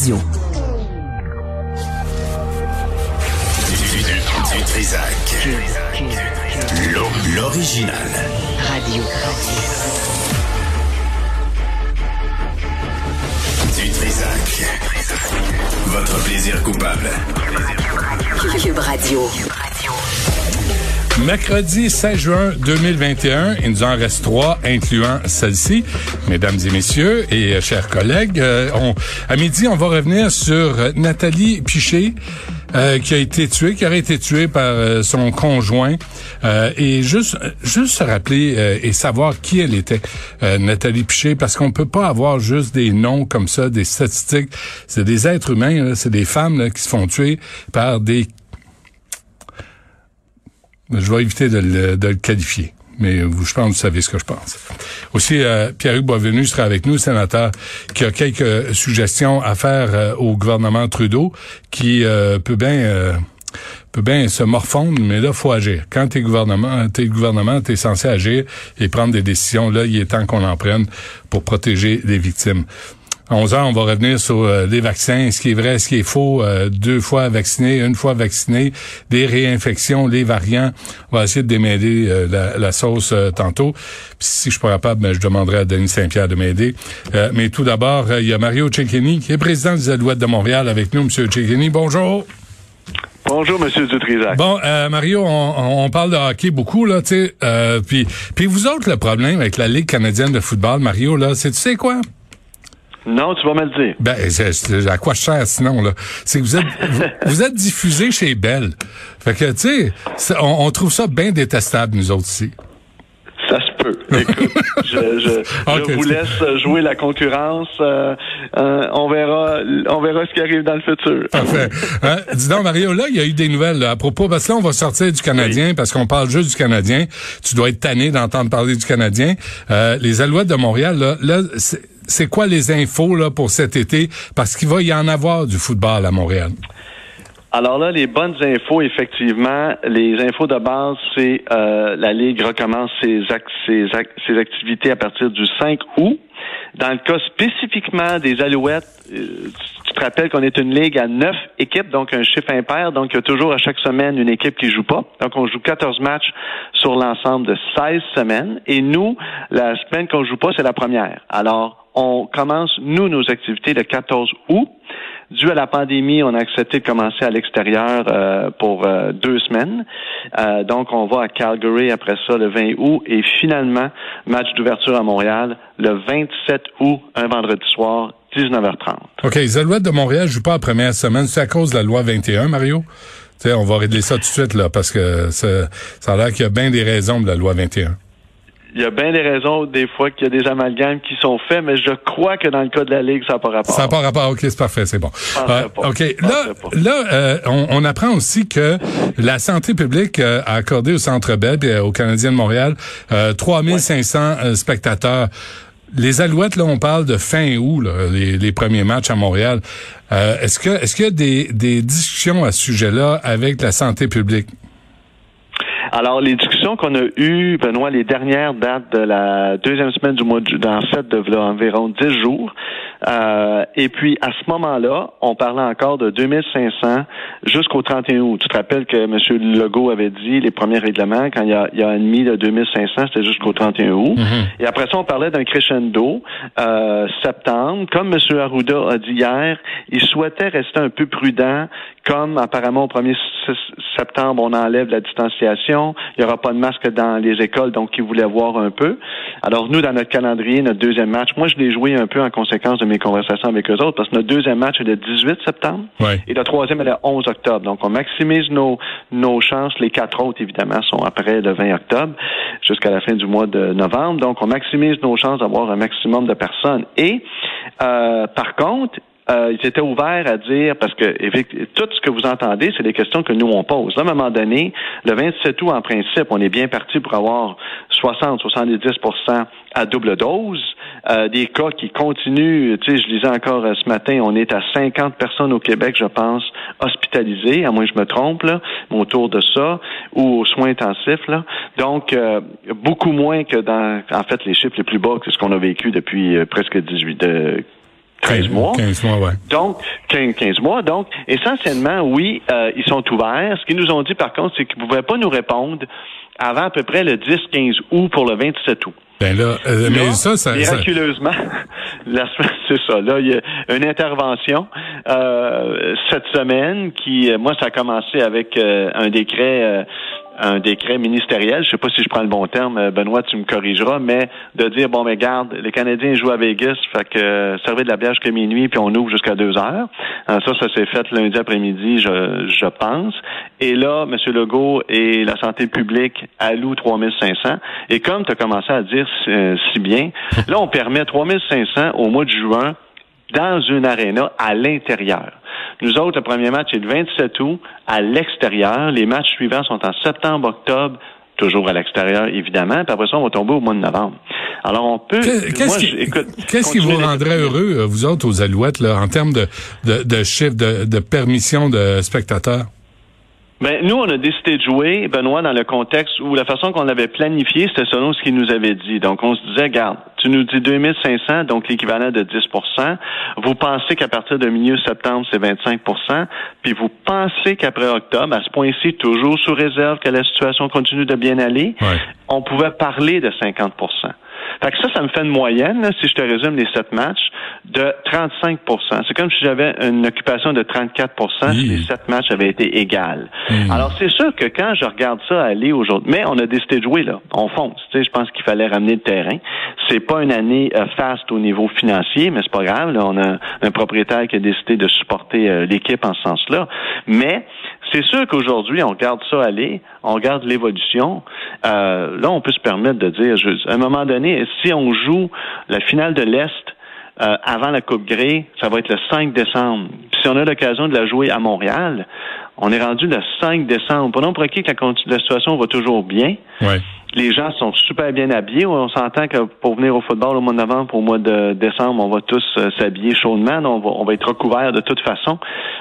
Radio. Du Trisac. L'original. Radio. Du Trisac. Votre plaisir coupable. Cube Radio. Mercredi 16 juin 2021, il nous en reste trois, incluant celle-ci. Mesdames et messieurs et euh, chers collègues, euh, on, à midi, on va revenir sur euh, Nathalie Piché, euh, qui a été tuée, qui aurait été tuée par euh, son conjoint. Euh, et juste, juste se rappeler et savoir qui elle était, Nathalie Piché, parce qu'on peut pas avoir juste des noms comme ça, des statistiques. C'est des êtres humains, c'est des femmes là, qui se font tuer par des je vais éviter de le, de le qualifier. Mais vous, je pense que vous savez ce que je pense. Aussi, euh, Pierre-Hugues Boisvenu sera avec nous, sénateur, qui a quelques suggestions à faire euh, au gouvernement Trudeau, qui euh, peut bien peut bien se morfondre, mais là, faut agir. Quand t'es gouvernement, t'es gouvernement, t'es censé agir et prendre des décisions. Là, il est temps qu'on en prenne pour protéger les victimes. À 11 heures, on va revenir sur euh, les vaccins, ce qui est vrai, ce qui est faux, euh, deux fois vacciné, une fois vacciné, des réinfections, les variants. On va essayer de démêler euh, la, la, sauce tantôt. Puis si je suis pas capable, ben, je demanderai à Denis Saint-Pierre de m'aider. mais tout d'abord, il y a Mario Cecchini, qui est président des Alouettes de Montréal avec nous. Monsieur Cecchini, bonjour. Bonjour, Monsieur Dutrisac. Bon, Mario, on, on, parle de hockey beaucoup là, tu sais. puis, puis vous autres, le problème avec la Ligue canadienne de football, Mario, là, c'est tu sais quoi? Non, tu vas me le dire. Ben, à quoi je sers sinon, là? C'est que vous êtes, vous, êtes diffusé chez Bell. Fait que, tu sais, on, on, trouve ça bien détestable, nous autres ici. Ça se peut. Écoute, je, je, je vous laisse jouer la concurrence. Euh, euh, on verra, on verra ce qui arrive dans le futur. Parfait. Hein? Dis donc, Mario, là, il y a eu des nouvelles là, à propos, parce que là, on va sortir du Canadien, parce qu'on parle juste du Canadien. Tu dois être tanné d'entendre parler du Canadien. Euh, les Alouettes de Montréal, là, là c'est quoi les infos là pour cet été? Parce qu'il va y en avoir du football à Montréal. Alors là, les bonnes infos, effectivement, les infos de base, c'est euh, la Ligue recommence ses, activités à partir du 5 août. Dans le cas spécifiquement des Alouettes, euh, tu te rappelles qu'on est une ligue à neuf équipes, donc un chiffre impair, donc il y a toujours à chaque semaine une équipe qui joue pas. Donc on joue 14 matchs sur l'ensemble de 16 semaines. Et nous, la semaine qu'on joue pas, c'est la première. Alors, on commence, nous, nos activités le 14 août. Dû à la pandémie, on a accepté de commencer à l'extérieur euh, pour euh, deux semaines. Euh, donc, on va à Calgary après ça le 20 août et finalement, match d'ouverture à Montréal le 27 août, un vendredi soir, 19h30. OK, les Alouettes de Montréal jouent pas la première semaine. C'est à cause de la loi 21, Mario? sais, on va régler ça tout de suite, là, parce que ça, ça a l'air qu'il y a bien des raisons de la loi 21 il y a bien des raisons des fois qu'il y a des amalgames qui sont faits, mais je crois que dans le cas de la Ligue, ça n'a pas rapport. Ça n'a pas rapport. OK, c'est parfait, c'est bon. Euh, OK, là, là euh, on, on, apprend aussi que la santé publique euh, a accordé au Centre Bell et au Canadien de Montréal 3500 spectateurs. Les Alouettes, là, on parle de fin août, là, les, les, premiers matchs à Montréal. est-ce que est-ce qu'il y a des, des discussions à ce sujet-là avec la santé publique? Alors, les discussions qu'on a eues, Benoît, les dernières datent de la deuxième semaine du mois de dans de environ dix jours. Euh, et puis, à ce moment-là, on parlait encore de 2500 jusqu'au 31 août. Tu te rappelles que M. Legault avait dit les premiers règlements, quand il y a, il y a admis de 2500, c'était jusqu'au 31 août. Mm-hmm. Et après ça, on parlait d'un crescendo euh, septembre. Comme M. Arruda a dit hier, il souhaitait rester un peu prudent, comme apparemment au 1er septembre, on enlève la distanciation, il n'y aura pas de masque dans les écoles, donc il voulait voir un peu. Alors nous, dans notre calendrier, notre deuxième match, moi je l'ai joué un peu en conséquence de mes conversations avec eux autres, parce que notre deuxième match est le 18 septembre et le troisième est le 11 octobre. Donc, on maximise nos, nos chances. Les quatre autres, évidemment, sont après le 20 octobre jusqu'à la fin du mois de novembre. Donc, on maximise nos chances d'avoir un maximum de personnes. Et, euh, par contre, euh, ils étaient ouverts à dire, parce que tout ce que vous entendez, c'est des questions que nous, on pose. À un moment donné, le 27 août, en principe, on est bien parti pour avoir 60-70% à double dose. Euh, des cas qui continuent. Tu sais, je lisais encore euh, ce matin, on est à 50 personnes au Québec, je pense, hospitalisées, à moins que je me trompe, là, autour de ça, ou aux soins intensifs. Là. Donc, euh, beaucoup moins que dans, en fait, les chiffres les plus bas que ce qu'on a vécu depuis presque 18, 13 mois. 15 mois, ouais. Donc, 15, 15 mois. Donc, essentiellement, oui, euh, ils sont ouverts. Ce qu'ils nous ont dit, par contre, c'est qu'ils ne pouvaient pas nous répondre avant à peu près le 10-15 août pour le 27 août. Ben là, euh, mais Là, ça, ça, ça- miraculeusement, la semaine, c'est ça. Là, il y a une intervention euh, cette semaine qui, euh, moi, ça a commencé avec euh, un décret. Un décret ministériel, je sais pas si je prends le bon terme, euh, Benoît, tu me corrigeras, mais de dire bon mais garde, les Canadiens jouent à Vegas, fait que euh, servez de la bière jusqu'à minuit puis on ouvre jusqu'à deux heures. Euh, ça, ça s'est fait lundi après-midi, je, je pense. Et là, M. Legault et la santé publique allouent 3500. Et comme tu as commencé à dire si, euh, si bien, là, on permet 3500 au mois de juin dans une aréna à l'intérieur. Nous autres, le premier match est le 27 août à l'extérieur. Les matchs suivants sont en septembre, octobre, toujours à l'extérieur, évidemment. Puis après ça, on va tomber au mois de novembre. Alors, on peut... Qu'est-ce qui, vous rendrait heureux, euh, vous autres, aux Alouettes, là, en termes de, de, de chiffre, de, de permission de spectateurs? Ben, nous, on a décidé de jouer, Benoît, dans le contexte où la façon qu'on l'avait planifié, c'était selon ce qu'il nous avait dit. Donc, on se disait, garde, tu nous dis 2500, donc l'équivalent de 10% Vous pensez qu'à partir de milieu septembre, c'est 25% Puis vous pensez qu'après octobre, à ce point-ci, toujours sous réserve que la situation continue de bien aller, Ouais. on pouvait parler de 50 fait que ça, ça me fait une moyenne, là, si je te résume les sept matchs, de 35% C'est comme si j'avais une occupation de 34% si Hi. les sept matchs avaient été égales. Alors, c'est sûr que quand je regarde ça aller aujourd'hui, mais on a décidé de jouer, là. On fonce. Tu sais, je pense qu'il fallait ramener le terrain. C'est pas une année euh, faste au niveau financier, mais c'est pas grave. Là, on a un propriétaire qui a décidé de supporter euh, l'équipe en ce sens-là. Mais c'est sûr qu'aujourd'hui, on regarde ça aller, on regarde l'évolution. Euh, là, on peut se permettre de dire, je- à un moment donné, si on joue la finale de l'Est euh, avant la Coupe Grey, ça va être le 5 décembre. Puis si on a l'occasion de la jouer à Montréal, on est rendu le 5 décembre. Prenons pour acquis que la, situation va toujours bien. Ouais. Les gens sont super bien habillés. On s'entend que pour venir au football au mois de novembre, au mois de décembre, on va tous euh, s'habiller chaudement. On va, on va être recouverts de toute façon.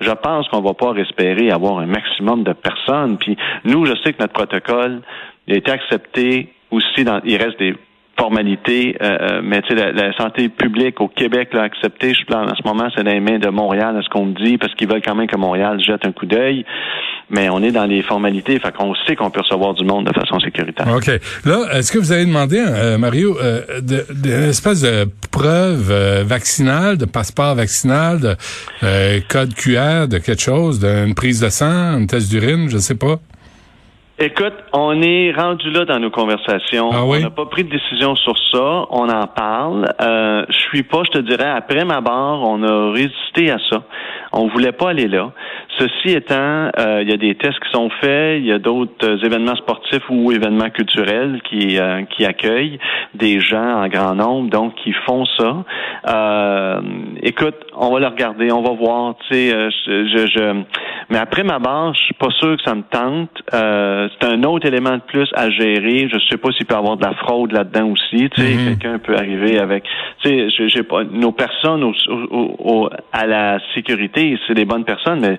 Je pense qu'on va pas espérer avoir un maximum de personnes. Puis nous, je sais que notre protocole a été accepté aussi. Dans, il reste des formalités, euh, euh, mais tu sais, la, la santé publique au Québec l'a accepté. Je pense en ce moment, c'est dans les mains de Montréal, à ce qu'on me dit, parce qu'ils veulent quand même que Montréal jette un coup d'œil. Mais on est dans les formalités, fait qu'on sait qu'on peut recevoir du monde de façon sécuritaire. OK. Là, est-ce que vous avez demandé, euh, Mario, euh, de, de- une espèce de preuve euh, vaccinale, de passeport vaccinal, de euh, code QR, de quelque chose, d'une prise de sang, une test d'urine, je sais pas? Écoute, on est rendu là dans nos conversations. Ah oui? On n'a pas pris de décision sur ça. On en parle. Euh, je suis pas, je te dirais, après ma barre, on a résisté à ça. On voulait pas aller là. Ceci étant, euh, il y a des tests qui sont faits, il y a d'autres euh, événements sportifs ou événements culturels qui euh, qui accueillent des gens en grand nombre, donc qui font ça. Euh, écoute, on va le regarder, on va voir. Tu sais, euh, je, je, je- mais après ma barre, je suis pas sûr que ça me tente. Euh, c'est un autre élément de plus à gérer. Je sais pas s'il peut y avoir de la fraude là-dedans aussi. Tu sais, Mhm. quelqu'un peut arriver avec. Tu sais, j'ai pas nos personnes au, au- au- à la sécurité, c'est des bonnes personnes, mais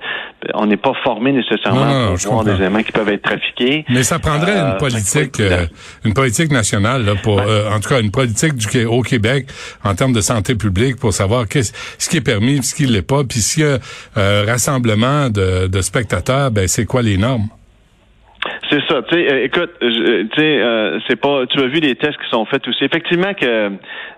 on n'est pas formé nécessairement Non, pour voir des éléments qui peuvent être trafiqués. Mais ça prendrait Euh, une politique, faut être euh, une politique nationale, là, pour, Ouais. euh, en tout cas, une politique du, au Québec en termes de santé publique pour savoir qu'est-ce ce qui est permis, ce qui l'est pas, puis s'il y a euh, rassemblement de, de spectateurs, ben c'est quoi les normes? C'est ça. Tu sais, euh, écoute, je- tu sais, euh, c'est pas. Tu as vu les tests qui sont faits aussi. Effectivement que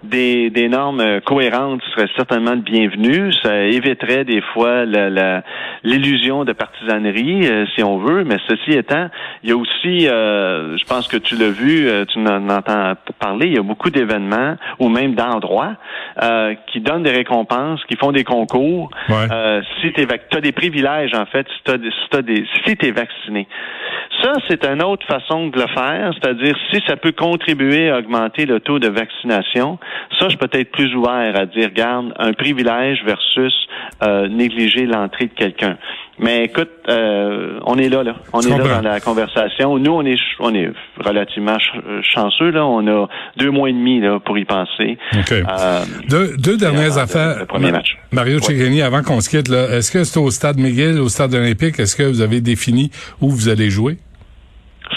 des, des normes euh, cohérentes seraient certainement le bienvenu. Ça éviterait des fois la- la- l'illusion de partisanerie, euh, si on veut. Mais ceci étant, il y a aussi, euh, je pense que tu l'as vu, euh, tu en entends parler. Il y a beaucoup d'événements ou même d'endroits euh, qui donnent des récompenses, qui font des concours. Ouais. Euh, si tu as des privilèges, en fait, si tu si des, si t'es vacciné. Ça, c'est une autre façon de le faire, c'est-à-dire si ça peut contribuer à augmenter le taux de vaccination, ça, je peux être plus ouvert à dire, regarde, un privilège versus euh, négliger l'entrée de quelqu'un. Mais écoute, euh, on est là, là. On est là dans la conversation. Nous, on est, on est relativement ch- chanceux, là. On a deux mois et demi, là, pour y penser. OK. Euh, Deux, deux dernières affaires. le- le premier Ma- match. Mario Cecchini, avant qu'on se quitte, là, est-ce que c'est au stade McGill, au stade olympique? Est-ce que vous avez défini où vous allez jouer?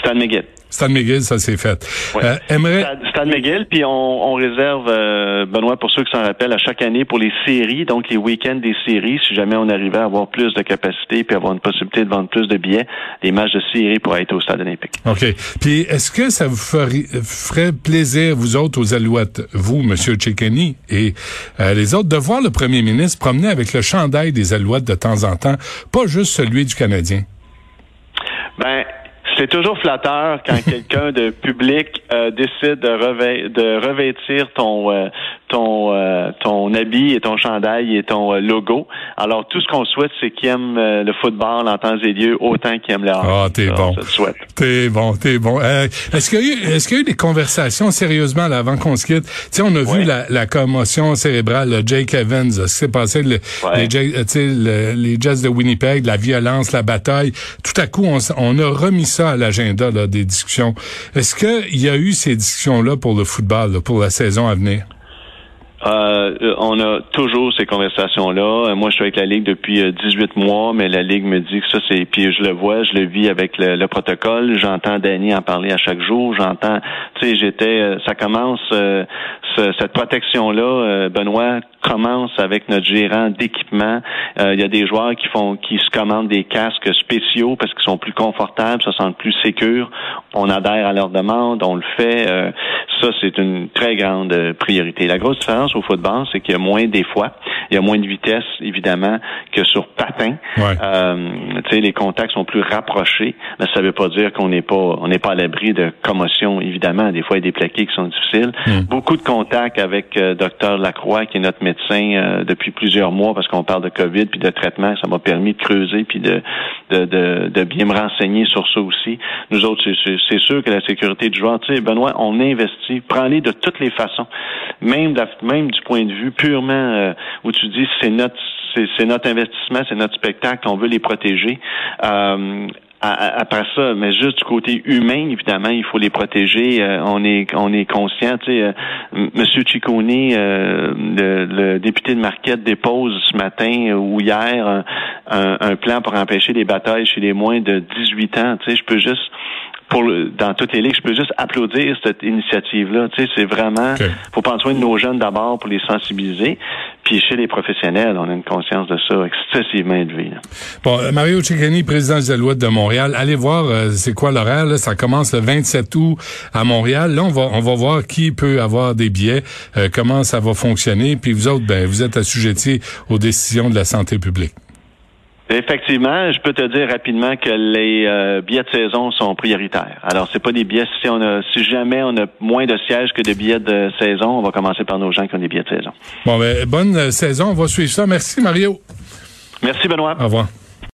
Stan McGill. Stade McGill, ça c'est fait. Ouais. Euh, aimerait... Stade McGill, puis on, on réserve, euh, Benoît, pour ceux qui s'en rappellent, à chaque année pour les séries, donc les week-ends des séries, si jamais on arrivait à avoir plus de capacité puis avoir une possibilité de vendre plus de billets, les matchs de séries pourraient être au Stade olympique. OK. Puis est-ce que ça vous ferait, ferait plaisir, vous autres, aux Alouettes, vous, M. Chekeni, et euh, les autres, de voir le premier ministre promener avec le chandail des Alouettes de temps en temps, pas juste celui du Canadien? Ben, c'est toujours flatteur quand quelqu'un de public euh, décide de, revê de revêtir ton euh, ton euh, ton habit et ton chandail et ton euh, logo. Alors tout ce qu'on souhaite, c'est qu'il aime euh, le football en temps et lieu autant qu'il aime le. Ah, t'es bon. souhaite. T'es bon, t'es bon. Euh, est-ce qu'il y a eu, est-ce qu'il y a eu des conversations sérieusement là, avant qu'on se quitte? Tu on a vu la, la commotion cérébrale, le Jake Evans, ce qui s'est passé, le- Ouais. les, le- les Jets de Winnipeg, la violence, la bataille. Tout à coup, on, on a remis ça à l'agenda des discussions. Est-ce qu'il y a eu ces discussions-là pour le football, pour la saison à venir? Euh, on a toujours ces conversations-là. Euh, Moi, je suis avec la Ligue depuis euh, 18 mois, mais la Ligue me dit que ça, c'est... Puis je le vois, je le vis avec le, le protocole. J'entends Danny en parler à chaque jour. J'entends... Tu sais, j'étais... euh, Ça commence... euh, ce- cette protection-là, euh, Benoît, commence avec notre gérant d'équipement. Euh, Il y a des joueurs qui font... qui se commandent des casques spéciaux parce qu'ils sont plus confortables, se sentent plus sécures. On adhère à leurs demandes, on le fait. Euh, ça, c'est une très grande euh, priorité. La grosse différence au football, c'est qu'il y a moins des fois, il y a moins de vitesse, évidemment, que sur patin. Ouais. Euh, tu sais, les contacts sont plus rapprochés, mais ça veut pas dire qu'on n'est pas on n'est pas à l'abri de commotion, évidemment. Des fois, il y a des plaqués qui sont difficiles. Mm. Beaucoup de contacts avec euh, Dr Lacroix, qui est notre médecin euh, depuis plusieurs mois, parce qu'on parle de COVID puis de traitement. Ça m'a permis de creuser puis de, de, de, de bien me renseigner sur ça aussi. Nous autres, c'est- sûr que la sécurité du joueur, tu sais, Benoît, on investit, prends-les de toutes les façons, même, la- même du point de vue purement euh, où tu dis c'est notre c'est notre investissement, c'est notre spectacle, on veut les protéger. Euh, après ça, mais juste du côté humain, évidemment, il faut les protéger. Euh, on est on est conscient. Tu sais, euh, Monsieur Ciccone, euh, le, le député de Marquette dépose ce matin ou hier un, un- un plan pour empêcher les batailles chez les moins de 18 ans. Tu sais, je peux juste pour le- dans toutes les ligues, je peux juste applaudir cette initiative-là. Tu sais, c'est vraiment, faut prendre soin de nos jeunes d'abord pour les sensibiliser. Puis chez les professionnels, on a une conscience de ça excessivement élevée. là. Bon, euh, Mario Cecchini, président des Alouettes de Montréal. Allez voir, euh, c'est quoi l'horaire. là? Ça commence le 27 août à Montréal. Là, on va, on va voir qui peut avoir des billets, euh, comment ça va fonctionner. Puis vous autres, ben, vous êtes assujettis aux décisions de la santé publique. Effectivement, je peux te dire rapidement que les euh, billets de saison sont prioritaires. Alors, c'est pas des billets. Si on a, si jamais on a moins de sièges que de billets de saison, on va commencer par nos gens qui ont des billets de saison. Bon, ben, bonne saison. On va suivre ça. Merci, Mario. Merci, Benoît. Au revoir.